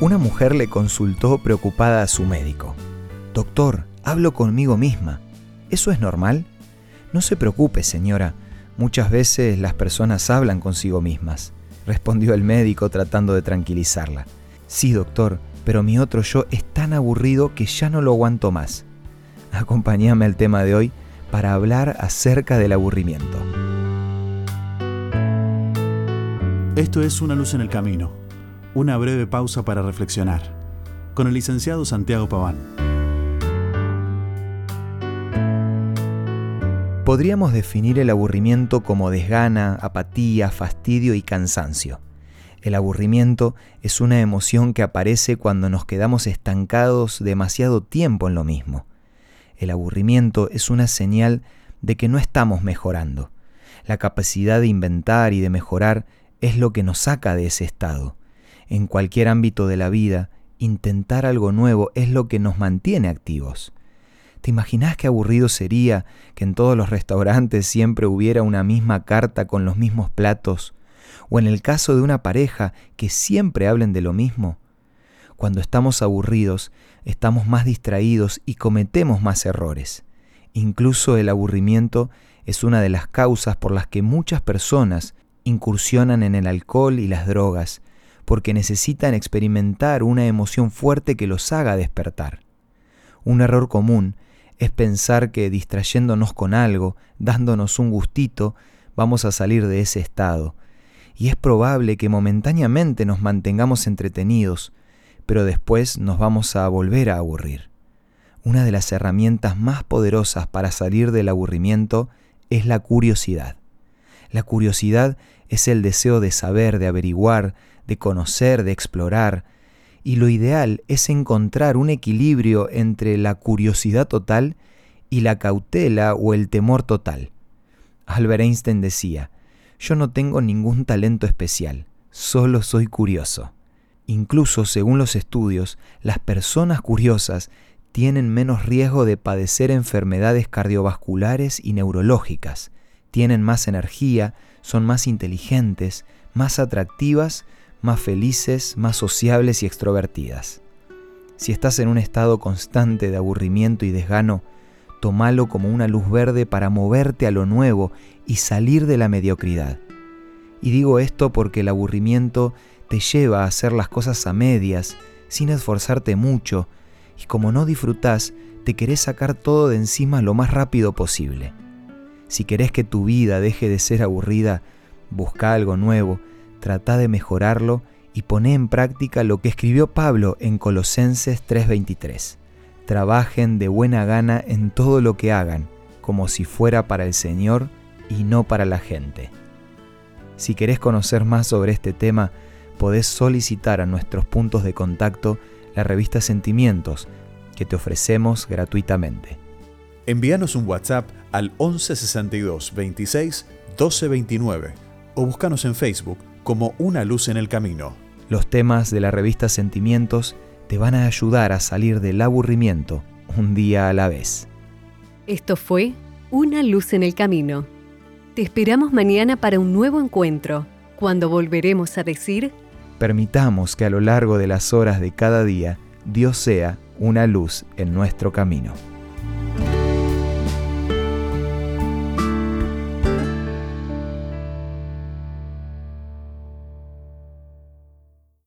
Una mujer le consultó preocupada a su médico. Doctor, hablo conmigo misma. ¿Eso es normal? No se preocupe, señora. Muchas veces las personas hablan consigo mismas, respondió el médico tratando de tranquilizarla. Sí, doctor, pero mi otro yo es tan aburrido que ya no lo aguanto más. Acompáñame al tema de hoy para hablar acerca del aburrimiento. Esto es Una luz en el camino una breve pausa para reflexionar, con el licenciado Santiago Paván. Podríamos definir el aburrimiento como desgana, apatía, fastidio y cansancio. El aburrimiento es una emoción que aparece cuando nos quedamos estancados demasiado tiempo en lo mismo. El aburrimiento es una señal de que no estamos mejorando. La capacidad de inventar y de mejorar es lo que nos saca de ese estado en cualquier ámbito de la vida, intentar algo nuevo es lo que nos mantiene activos. ¿Te imaginas qué aburrido sería que en todos los restaurantes siempre hubiera una misma carta con los mismos platos? ¿O en el caso de una pareja que siempre hablen de lo mismo? Cuando estamos aburridos, estamos más distraídos y cometemos más errores. Incluso el aburrimiento es una de las causas por las que muchas personas incursionan en el alcohol y las drogas, porque necesitan experimentar una emoción fuerte que los haga despertar. Un error común es pensar que distrayéndonos con algo, dándonos un gustito, vamos a salir de ese estado. Y es probable que momentáneamente nos mantengamos entretenidos, pero después nos vamos a volver a aburrir. Una de las herramientas más poderosas para salir del aburrimiento es la curiosidad. La curiosidad es el deseo de saber, de averiguar, de conocer, de explorar, y lo ideal es encontrar un equilibrio entre la curiosidad total y la cautela o el temor total. Albert Einstein decía, yo no tengo ningún talento especial, solo soy curioso. Incluso según los estudios, las personas curiosas tienen menos riesgo de padecer enfermedades cardiovasculares y neurológicas, tienen más energía, son más inteligentes, más atractivas más felices, más sociables y extrovertidas. Si estás en un estado constante de aburrimiento y desgano, tómalo como una luz verde para moverte a lo nuevo y salir de la mediocridad. Y digo esto porque el aburrimiento te lleva a hacer las cosas a medias, sin esforzarte mucho, y como no disfrutás, te querés sacar todo de encima lo más rápido posible. Si querés que tu vida deje de ser aburrida, busca algo nuevo, trata de mejorarlo y poné en práctica lo que escribió Pablo en Colosenses 3:23. Trabajen de buena gana en todo lo que hagan, como si fuera para el Señor y no para la gente. Si querés conocer más sobre este tema, podés solicitar a nuestros puntos de contacto la revista Sentimientos, que te ofrecemos gratuitamente. Envíanos un WhatsApp al 1162 26 1229 o búscanos en Facebook como una luz en el camino. Los temas de la revista Sentimientos te van a ayudar a salir del aburrimiento un día a la vez. Esto fue Una luz en el camino. Te esperamos mañana para un nuevo encuentro, cuando volveremos a decir... Permitamos que a lo largo de las horas de cada día Dios sea una luz en nuestro camino.